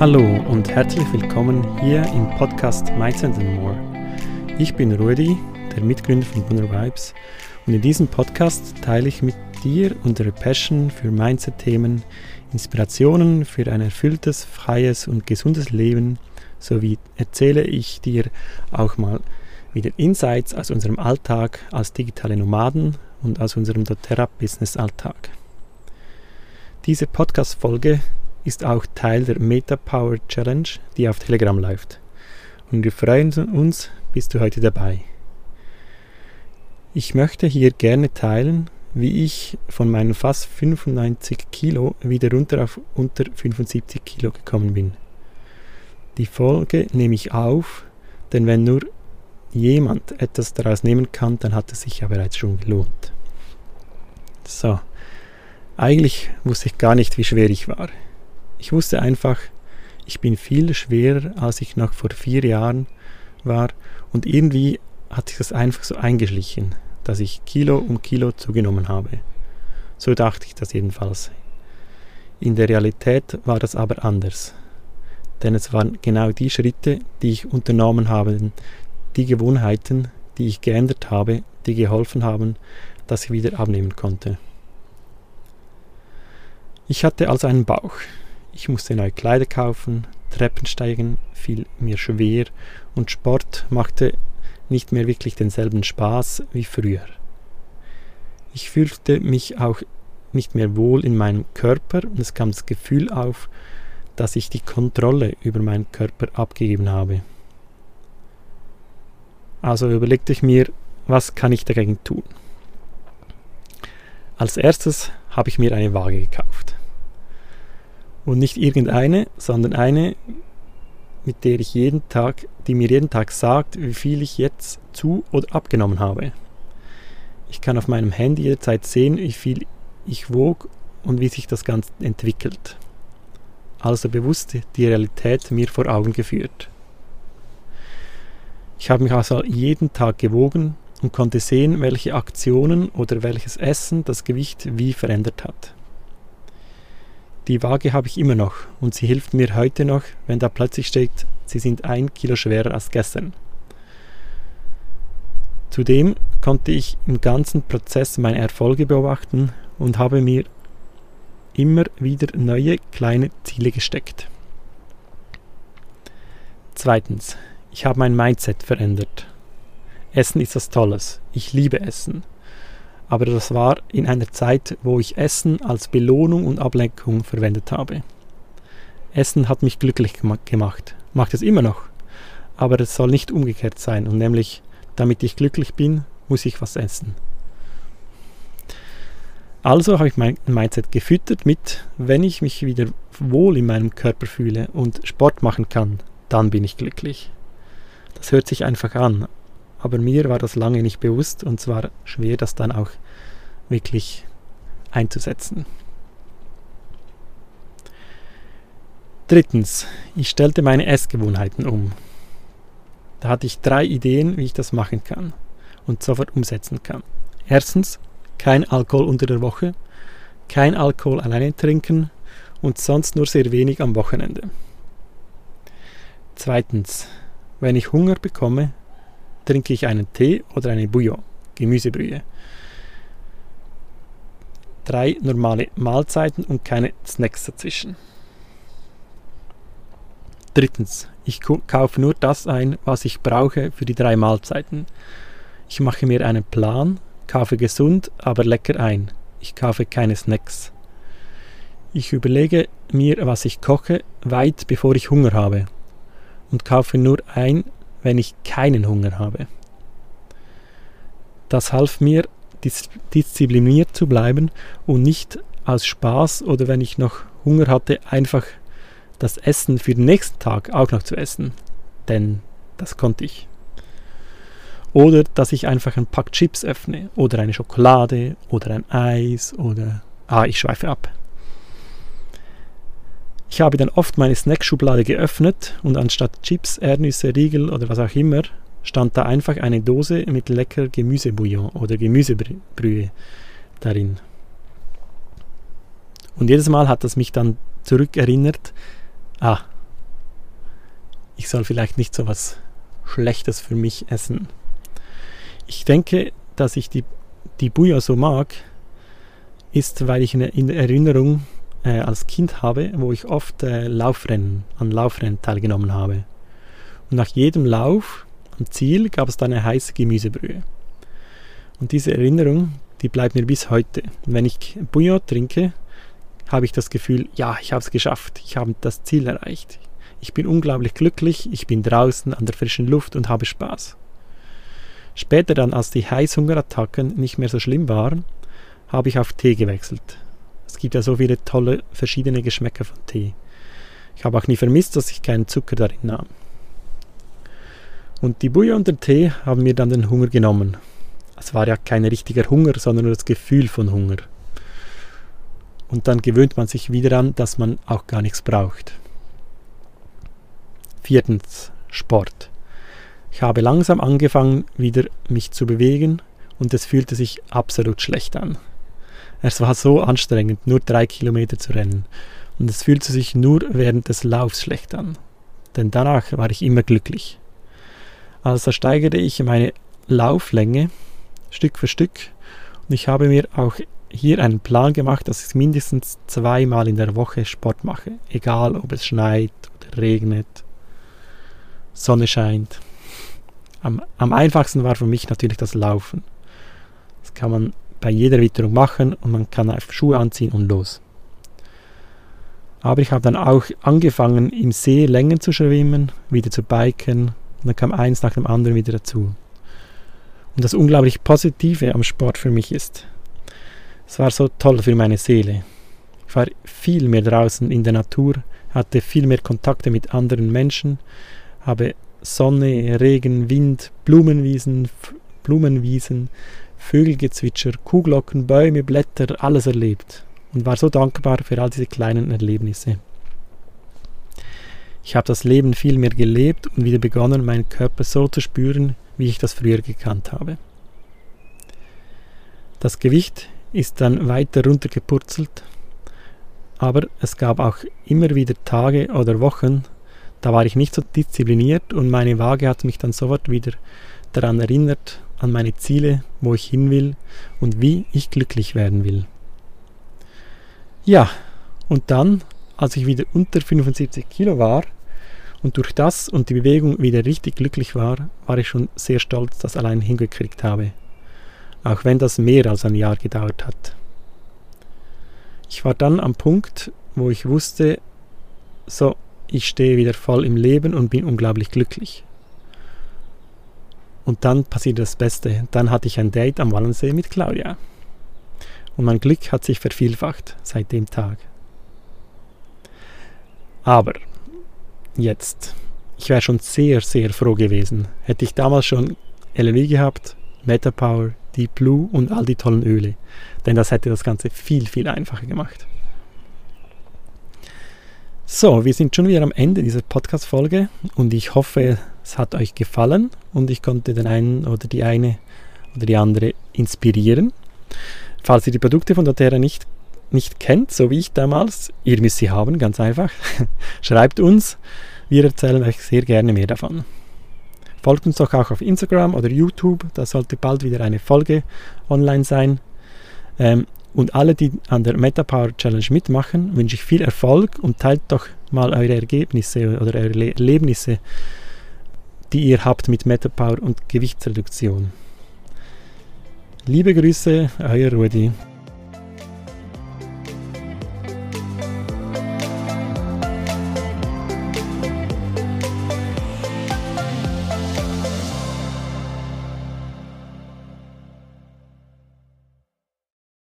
Hallo und herzlich willkommen hier im Podcast Mindset and More. Ich bin Rudi, der Mitgründer von Bunner Vibes und in diesem Podcast teile ich mit dir unsere Passion für Mindset-Themen, Inspirationen für ein erfülltes, freies und gesundes Leben sowie erzähle ich dir auch mal wieder Insights aus unserem Alltag als digitale Nomaden und aus unserem doTERRA-Business-Alltag. Diese Podcast-Folge ist auch Teil der Meta Power Challenge, die auf Telegram läuft. Und wir freuen uns, bist du heute dabei. Ich möchte hier gerne teilen, wie ich von meinen fast 95 Kilo wieder runter auf unter 75 Kilo gekommen bin. Die Folge nehme ich auf, denn wenn nur jemand etwas daraus nehmen kann, dann hat es sich ja bereits schon gelohnt. So, eigentlich wusste ich gar nicht, wie schwer ich war. Ich wusste einfach, ich bin viel schwerer, als ich noch vor vier Jahren war und irgendwie hat sich das einfach so eingeschlichen, dass ich Kilo um Kilo zugenommen habe. So dachte ich das jedenfalls. In der Realität war das aber anders. Denn es waren genau die Schritte, die ich unternommen habe, die Gewohnheiten, die ich geändert habe, die geholfen haben, dass ich wieder abnehmen konnte. Ich hatte also einen Bauch. Ich musste neue Kleider kaufen, Treppen steigen fiel mir schwer und Sport machte nicht mehr wirklich denselben Spaß wie früher. Ich fühlte mich auch nicht mehr wohl in meinem Körper und es kam das Gefühl auf, dass ich die Kontrolle über meinen Körper abgegeben habe. Also überlegte ich mir, was kann ich dagegen tun? Als erstes habe ich mir eine Waage gekauft. Und nicht irgendeine, sondern eine, mit der ich jeden Tag, die mir jeden Tag sagt, wie viel ich jetzt zu oder abgenommen habe. Ich kann auf meinem Handy jederzeit sehen, wie viel ich wog und wie sich das Ganze entwickelt. Also bewusst die Realität mir vor Augen geführt. Ich habe mich also jeden Tag gewogen und konnte sehen, welche Aktionen oder welches Essen das Gewicht wie verändert hat. Die Waage habe ich immer noch und sie hilft mir heute noch, wenn da plötzlich steht, sie sind ein Kilo schwerer als gestern. Zudem konnte ich im ganzen Prozess meine Erfolge beobachten und habe mir immer wieder neue kleine Ziele gesteckt. Zweitens, ich habe mein Mindset verändert. Essen ist was Tolles. Ich liebe Essen aber das war in einer Zeit, wo ich Essen als Belohnung und Ablenkung verwendet habe. Essen hat mich glücklich gemacht, macht es immer noch, aber es soll nicht umgekehrt sein und nämlich, damit ich glücklich bin, muss ich was essen. Also habe ich mein Mindset gefüttert mit, wenn ich mich wieder wohl in meinem Körper fühle und Sport machen kann, dann bin ich glücklich. Das hört sich einfach an, aber mir war das lange nicht bewusst und es war schwer, das dann auch wirklich einzusetzen. Drittens, ich stellte meine Essgewohnheiten um. Da hatte ich drei Ideen, wie ich das machen kann und sofort umsetzen kann. Erstens, kein Alkohol unter der Woche, kein Alkohol alleine trinken und sonst nur sehr wenig am Wochenende. Zweitens, wenn ich Hunger bekomme, trinke ich einen Tee oder eine Bouillon, Gemüsebrühe. Drei normale Mahlzeiten und keine Snacks dazwischen. Drittens, ich kaufe nur das ein, was ich brauche für die drei Mahlzeiten. Ich mache mir einen Plan, kaufe gesund, aber lecker ein. Ich kaufe keine Snacks. Ich überlege mir, was ich koche, weit bevor ich Hunger habe und kaufe nur ein, wenn ich keinen Hunger habe. Das half mir, diszipliniert zu bleiben und nicht aus Spaß oder wenn ich noch Hunger hatte, einfach das Essen für den nächsten Tag auch noch zu essen. Denn das konnte ich. Oder dass ich einfach ein Pack Chips öffne oder eine Schokolade oder ein Eis oder... Ah, ich schweife ab. Ich habe dann oft meine Snackschublade geöffnet und anstatt Chips, Erdnüsse, Riegel oder was auch immer, stand da einfach eine Dose mit lecker Gemüsebouillon oder Gemüsebrühe darin. Und jedes Mal hat das mich dann zurückerinnert, ah, ich soll vielleicht nicht so was Schlechtes für mich essen. Ich denke, dass ich die, die Bouillon so mag, ist, weil ich in Erinnerung äh, als Kind habe, wo ich oft äh, Laufrennen, an Laufrennen teilgenommen habe. Und nach jedem Lauf am Ziel gab es dann eine heiße Gemüsebrühe. Und diese Erinnerung, die bleibt mir bis heute. Und wenn ich Bouillon trinke, habe ich das Gefühl, ja, ich habe es geschafft, ich habe das Ziel erreicht. Ich bin unglaublich glücklich, ich bin draußen an der frischen Luft und habe Spaß. Später dann, als die Heißhungerattacken nicht mehr so schlimm waren, habe ich auf Tee gewechselt. Es gibt ja so viele tolle verschiedene Geschmäcker von Tee. Ich habe auch nie vermisst, dass ich keinen Zucker darin nahm. Und die Bouillon und der Tee haben mir dann den Hunger genommen. Es war ja kein richtiger Hunger, sondern nur das Gefühl von Hunger. Und dann gewöhnt man sich wieder an, dass man auch gar nichts braucht. Viertens, Sport. Ich habe langsam angefangen, wieder mich zu bewegen und es fühlte sich absolut schlecht an. Es war so anstrengend, nur drei Kilometer zu rennen. Und es fühlte sich nur während des Laufs schlecht an. Denn danach war ich immer glücklich. Also steigerte ich meine Lauflänge Stück für Stück. Und ich habe mir auch hier einen Plan gemacht, dass ich mindestens zweimal in der Woche Sport mache. Egal ob es schneit oder regnet, Sonne scheint. Am, am einfachsten war für mich natürlich das Laufen. Das kann man bei jeder Witterung machen und man kann einfach Schuhe anziehen und los. Aber ich habe dann auch angefangen, im See Längen zu schwimmen, wieder zu biken und dann kam eins nach dem anderen wieder dazu. Und das unglaublich Positive am Sport für mich ist, es war so toll für meine Seele. Ich war viel mehr draußen in der Natur, hatte viel mehr Kontakte mit anderen Menschen, habe Sonne, Regen, Wind, Blumenwiesen, Blumenwiesen, Vögelgezwitscher, Kuhglocken, Bäume, Blätter, alles erlebt und war so dankbar für all diese kleinen Erlebnisse. Ich habe das Leben viel mehr gelebt und wieder begonnen, meinen Körper so zu spüren, wie ich das früher gekannt habe. Das Gewicht ist dann weiter runtergepurzelt, aber es gab auch immer wieder Tage oder Wochen, da war ich nicht so diszipliniert und meine Waage hat mich dann sofort wieder daran erinnert, an meine Ziele, wo ich hin will und wie ich glücklich werden will. Ja, und dann, als ich wieder unter 75 Kilo war und durch das und die Bewegung wieder richtig glücklich war, war ich schon sehr stolz, das allein hingekriegt habe. Auch wenn das mehr als ein Jahr gedauert hat. Ich war dann am Punkt, wo ich wusste, so, ich stehe wieder voll im Leben und bin unglaublich glücklich. Und dann passiert das Beste. Dann hatte ich ein Date am Wallensee mit Claudia. Und mein Glück hat sich vervielfacht seit dem Tag. Aber jetzt, ich wäre schon sehr, sehr froh gewesen, hätte ich damals schon LNW gehabt, Metapower, Deep Blue und all die tollen Öle. Denn das hätte das Ganze viel, viel einfacher gemacht. So, wir sind schon wieder am Ende dieser Podcast-Folge und ich hoffe, es hat euch gefallen und ich konnte den einen oder die eine oder die andere inspirieren. Falls ihr die Produkte von doTERRA nicht, nicht kennt, so wie ich damals, ihr müsst sie haben, ganz einfach. Schreibt uns, wir erzählen euch sehr gerne mehr davon. Folgt uns doch auch auf Instagram oder YouTube, da sollte bald wieder eine Folge online sein. Ähm, und alle, die an der MetaPower Challenge mitmachen, wünsche ich viel Erfolg und teilt doch mal eure Ergebnisse oder eure Erlebnisse die ihr habt mit Metapower und Gewichtsreduktion. Liebe Grüße, euer Rudi.